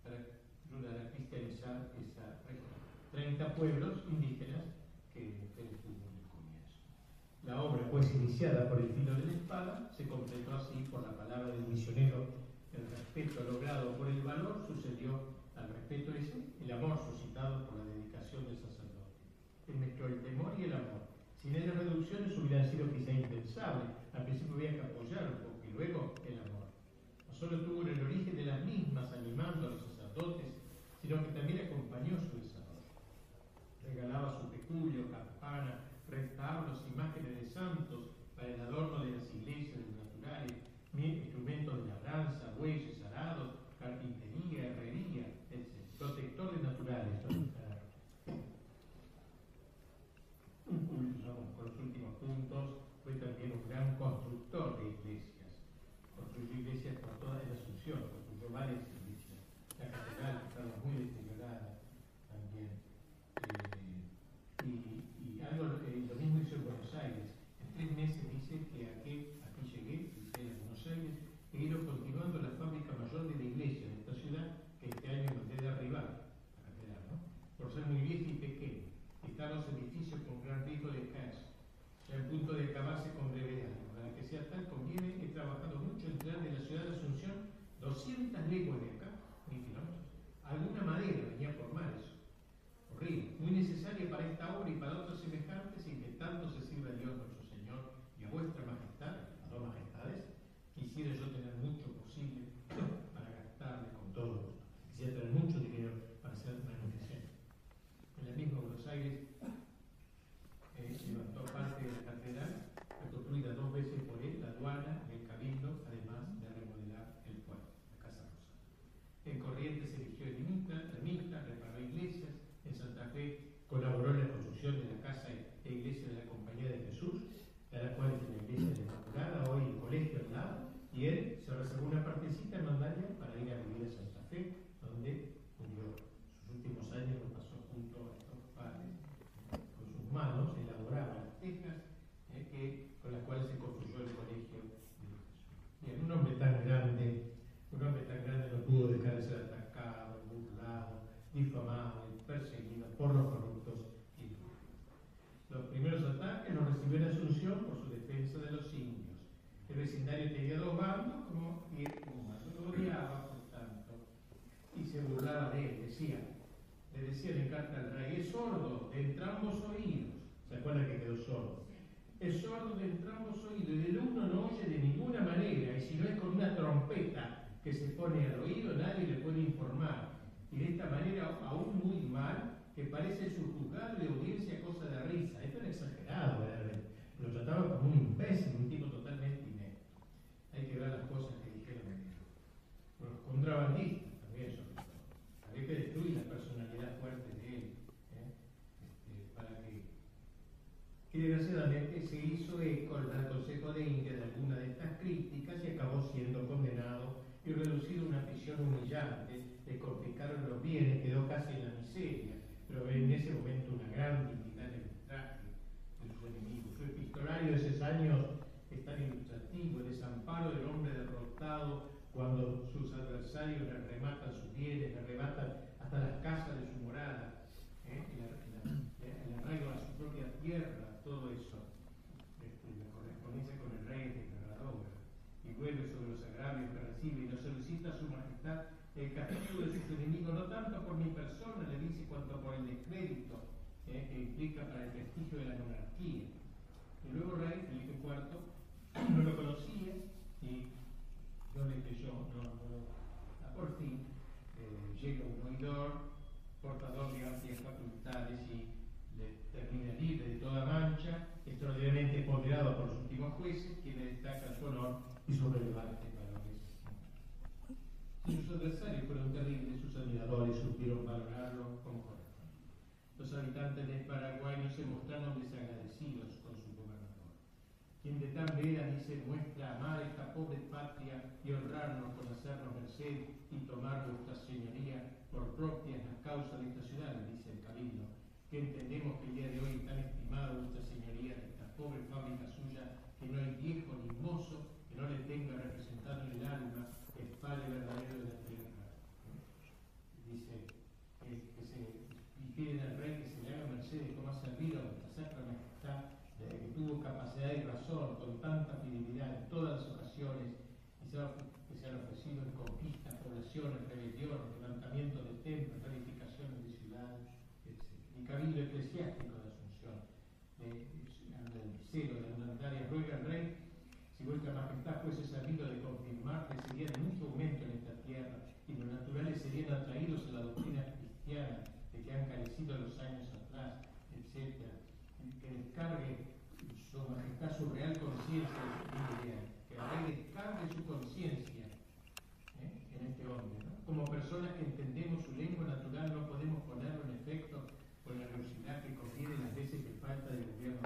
para a cristianizar esa región. 30 pueblos indígenas que tuvo en el comienzo. La obra, pues iniciada por el filo de la espada, se completó así por la palabra del misionero. El respeto logrado por el valor sucedió al respeto ese, el amor suscitado por la dedicación del sacerdote. Él mezcló el temor y el amor. Sin esas reducciones hubieran sido quizá impensables. Al principio había que apoyar un poco y luego el amor. No solo tuvo el origen de las mismas animando a los sacerdotes, sino que también acompañó su desarrollo. Regalaba su peculio, campana, retablos, imágenes de santos para el adorno de las sordo de entrambos oídos. ¿Se acuerdan que quedó sordo? Es sordo de entrambos oídos, y del uno no oye de ninguna manera, y si no es con una trompeta que se pone al oído, nadie le puede informar y de esta manera aún muy mal, que parece su juzgado de audiencia cosa de risa. Esto era exagerado, realmente. Lo trataba como un imbécil, un tipo totalmente inepto. Hay que ver las cosas que dijeron Los contrabandistas también, sobre todo. Había que destruir la personalidad fuerte de él, ¿eh? este, para que, que desgraciadamente se hizo eco al Consejo de India de alguna de estas críticas y acabó siendo condenado y reducido a una prisión humillante, le confiscaron los bienes, quedó casi en la miseria, pero en ese momento una gran dignidad en el traje de sus enemigos. Su epistolario de esos años es tan ilustrativo, el desamparo del hombre derrotado cuando sus adversarios le arrebatan sus bienes, le arrebatan hasta las casas de su morada, ¿eh? el, arraigo a su propia tierra, todo eso, este, la correspondencia con el rey declarador y vuelve sobre los agravios que recibe y lo solicita a su majestad el castigo de sus enemigos, no tanto por mi persona, le dice, cuanto por el descrédito eh, que implica para el prestigio de la monarquía. El nuevo rey, Felipe IV, no lo conocía y yo le creyó, no, no, por fin eh, llega un oidor, portador de amplias facultades y termina libre de toda mancha, extraordinariamente ponderado por los últimos jueces, quienes destacan su honor y su relevante valores. Si sus adversarios fueron terribles, sus admiradores supieron valorarlo con corazón. Los habitantes del Paraguay no se mostraron desagradecidos con su gobernador, quien de tan veras dice muestra amar esta pobre patria y honrarnos con hacernos merced y tomar vuestra señoría por propias las causas de esta ciudad, dice el Cabildo que entendemos que el día de hoy tan estimada vuestra señoría de esta pobre fábrica suya, que no hay viejo ni mozo que no le tenga representado en el alma el Padre verdadero de la tierra. Dice que, se y piden al rey que se le haga merced de cómo ha servido a nuestra sacra majestad, que tuvo capacidad y razón con tanta fidelidad en todas las ocasiones que se, han ofrecido en conquistas, poblaciones, rebeliones, levantamiento de templos, edificaciones de ciudades, etc. Y cabildo eclesiástico de Asunción, del celo de la monetaria, ruega al rey si vuestra majestad fuese sabido de confirmar que serían mucho aumento en esta tierra y los naturales serían atraídos a la doctrina cristiana de que han carecido los años atrás, etc., que descargue su majestad su real conciencia, que el rey descargue su conciencia ¿eh? en este hombre. Como personas que entendemos su lengua natural no podemos ponerlo en efecto con la velocidad que conviene las veces gobierno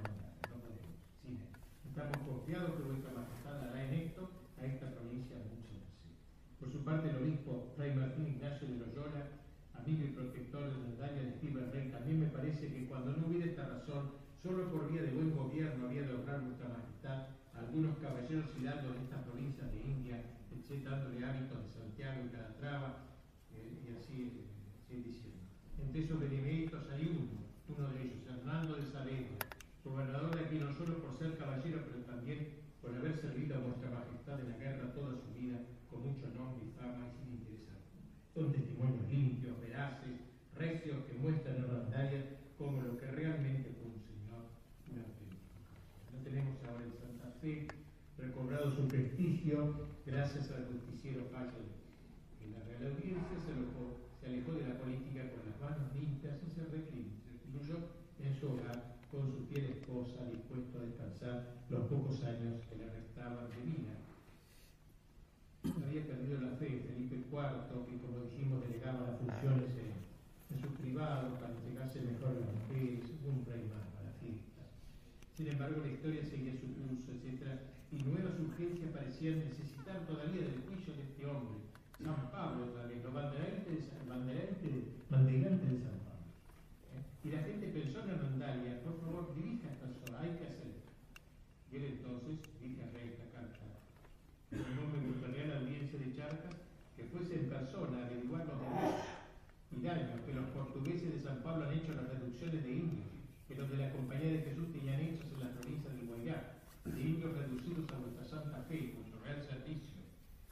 estamos confiados que vuestra majestad hará en esto a esta provincia mucho merced. Por su parte, el obispo Fray Martín Ignacio de Loyola, amigo y protector de la medalla de Steve Rey, también me parece que cuando no hubiera esta razón, solo por vía de buen gobierno había de honrar vuestra majestad algunos caballeros hidalgos de estas provincias de India, dándole hábitos de Santiago y Calatrava, eh, y así, eh, diciendo. Entre esos beneméritos hay uno, uno de ellos, Hernando de Saavedra, gobernador de aquí no solo por ser caballero, pero también por haber servido a vuestra majestad en la guerra toda su vida con mucho nombre y fama y sin interés Son testimonios limpios, veraces, recios que muestran en Randaria como lo que realmente fue un señor, auténtico. No tenemos ahora en Santa Fe recobrado su prestigio gracias al justiciero Fallo en la Real Audiencia se alejó, se alejó de la política con las manos limpias y se recluyó en su hogar con su fiel esposa dispuesto a descansar los pocos años que le Había perdido la fe Felipe IV, que como dijimos delegaba las funciones en, en sus privados para entregarse mejor a las mujeres, un rey más para fiestas. Sin embargo, la historia seguía su curso, etc. Y nuevas urgencias parecían necesitar todavía del juicio de este hombre, San Pablo vez, los banderantes, de San Pablo. ¿eh? Y la gente pensó en Rondalia, por favor, dirija esta zona, hay que hacer Y él entonces dije a rey esta carta, nombre de la audiencia de Charcas, que fuese en persona a averiguar los y daños que los portugueses de San Pablo han hecho a las reducciones de indios, que los de la Compañía de Jesús tenían hechos en las provincias de Guayá, de indios reducidos a vuestra santa fe, vuestro real servicio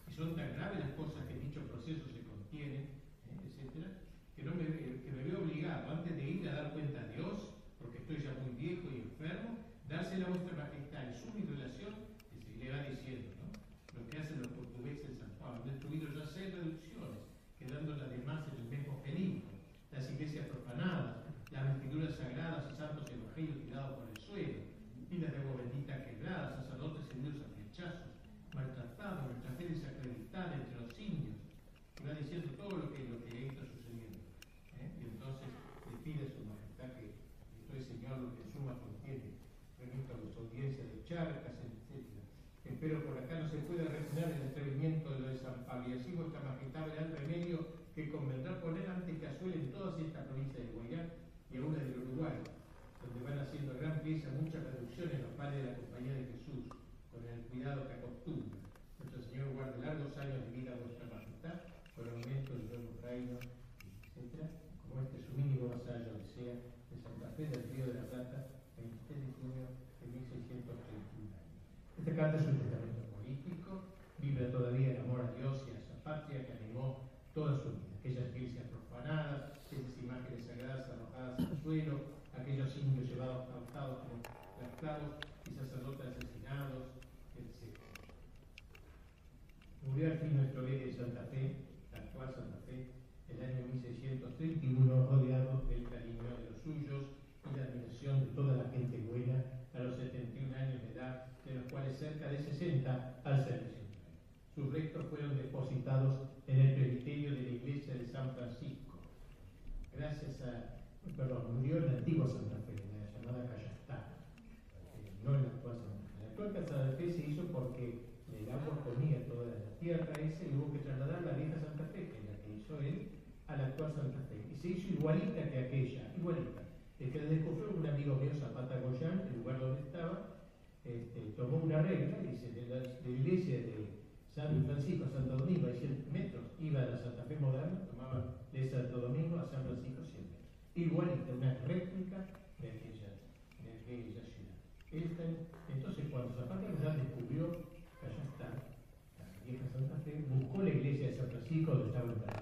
y son tan graves las cosas que en dicho proceso se contienen, eh, etcétera, que, no me, que me veo obligado, antes de ir a dar cuenta a Dios, porque estoy ya muy viejo y enfermo, dársela a vuestra majestad en su mi relación, que se le va diciendo, ¿no? Lo que hacen los portugueses en San Destruido ya seis reducciones, quedando las demás en el mismo peligro, las iglesias profanadas, las vestiduras sagradas y santos evangelios tirados por el suelo, vidas de agua bendita quebradas, sacerdotes heridos a flechazos, maltratado, nuestra fe desacreditada entre los indios, y va diciendo todo lo que está sucediendo. ¿eh? Y entonces le pide a su majestad que estoy señor lo que suma contiene, remito a las audiencias de charcas, etc. Espero por acá no se pueda retener el atrevimiento de lo de San Pablo, y así vuestra majestad verá el remedio que convendrá poner antes que asuelen todas estas provincias de Guayán y una del Uruguay, donde van haciendo gran pieza muchas reducciones los padres de la Compañía de Jesús con el cuidado que acostumbra. Nuestro Señor guarde largos años de vida a vuestra majestad, por aumento del nuevo reino, etc. Como este su mínimo vasallo desea de Santa Fe del Río de la Plata, 23 de junio de 1631 Esta carta es un testamento político, vive todavía el amor a Dios y a esa patria que animó toda su vida. Aquellas iglesias profanadas, esas imágenes sagradas arrojadas al suelo, aquellos indios llevados cautados como esclavos y sacerdotes asesinados, etc. Murió al fin nuestro rey de Santa Fe, la actual Santa Fe, el año 1631, rodeado del cariño de los suyos y la admiración de toda la gente buena a los 71 años de edad, de los cuales cerca de 60 al servicio. Sus restos fueron depositados en el presbiterio de la iglesia de San Francisco. Gracias a perdón, murió en la antigua Santa Fe, en la llamada Cayastá, eh, no en la actual Santa Fe. La actual Santa Fe se hizo porque el agua comía toda la tierra esa y hubo que trasladar la vieja Santa Fe, que es la que hizo él, a la actual Santa Fe. Y se hizo igualita que aquella, igualita. El que la descubrió un amigo mío, Zapata Goyán, el lugar donde estaba, este, tomó una regla dice, de la, de la iglesia de San Francisco a Santo Domingo, hay 100 metros, iba a la Santa Fe moderna, tomaba de Santo Domingo a San Francisco 100 metros. Igualita, una réplica de aquella, de aquella ciudad. Esta, entonces, cuando Zapata Goyán descubrió que allá está, la vieja Santa Fe, buscó la iglesia de San Francisco donde estaba enterrado